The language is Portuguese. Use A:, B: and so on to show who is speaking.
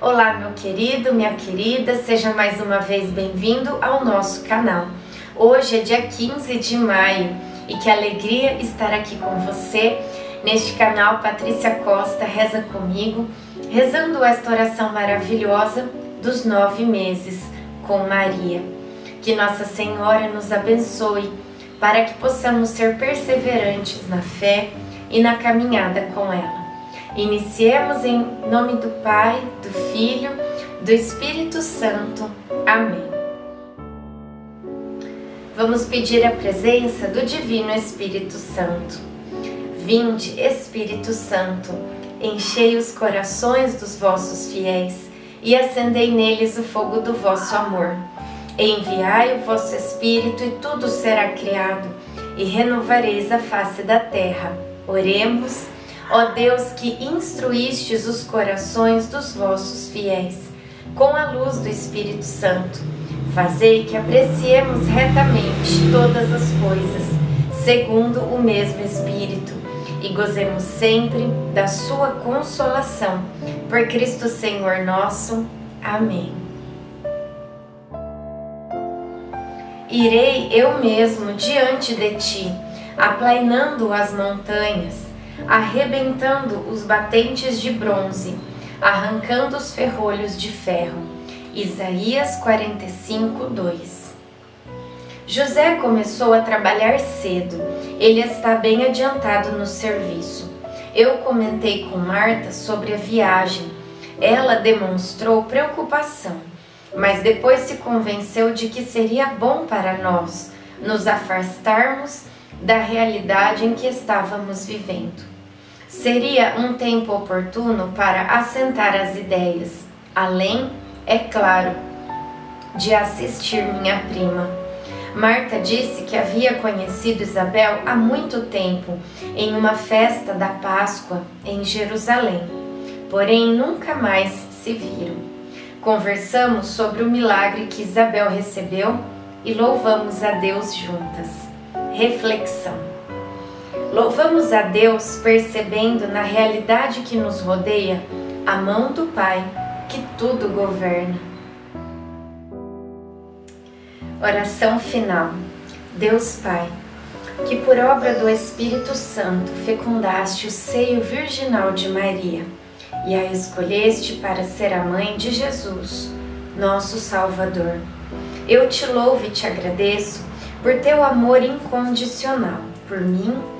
A: Olá, meu querido, minha querida, seja mais uma vez bem-vindo ao nosso canal. Hoje é dia 15 de maio e que alegria estar aqui com você neste canal Patrícia Costa Reza Comigo, rezando esta oração maravilhosa dos nove meses com Maria. Que Nossa Senhora nos abençoe para que possamos ser perseverantes na fé e na caminhada com ela. Iniciemos em nome do Pai, do Filho, do Espírito Santo. Amém. Vamos pedir a presença do Divino Espírito Santo. Vinde, Espírito Santo, enchei os corações dos vossos fiéis e acendei neles o fogo do vosso amor. Enviai o vosso Espírito e tudo será criado, e renovareis a face da terra. Oremos. Ó Deus que instruístes os corações dos vossos fiéis com a luz do Espírito Santo, fazei que apreciemos retamente todas as coisas, segundo o mesmo Espírito, e gozemos sempre da sua consolação. Por Cristo Senhor nosso. Amém. Irei eu mesmo diante de ti, aplainando as montanhas arrebentando os batentes de bronze, arrancando os ferrolhos de ferro. Isaías 45, 2 José começou a trabalhar cedo, ele está bem adiantado no serviço. Eu comentei com Marta sobre a viagem. Ela demonstrou preocupação, mas depois se convenceu de que seria bom para nós nos afastarmos da realidade em que estávamos vivendo. Seria um tempo oportuno para assentar as ideias, além, é claro, de assistir minha prima. Marta disse que havia conhecido Isabel há muito tempo em uma festa da Páscoa em Jerusalém, porém nunca mais se viram. Conversamos sobre o milagre que Isabel recebeu e louvamos a Deus juntas. Reflexão. Louvamos a Deus percebendo na realidade que nos rodeia a mão do Pai que tudo governa. Oração final. Deus Pai, que por obra do Espírito Santo fecundaste o seio virginal de Maria e a escolheste para ser a mãe de Jesus, nosso Salvador. Eu te louvo e te agradeço por teu amor incondicional por mim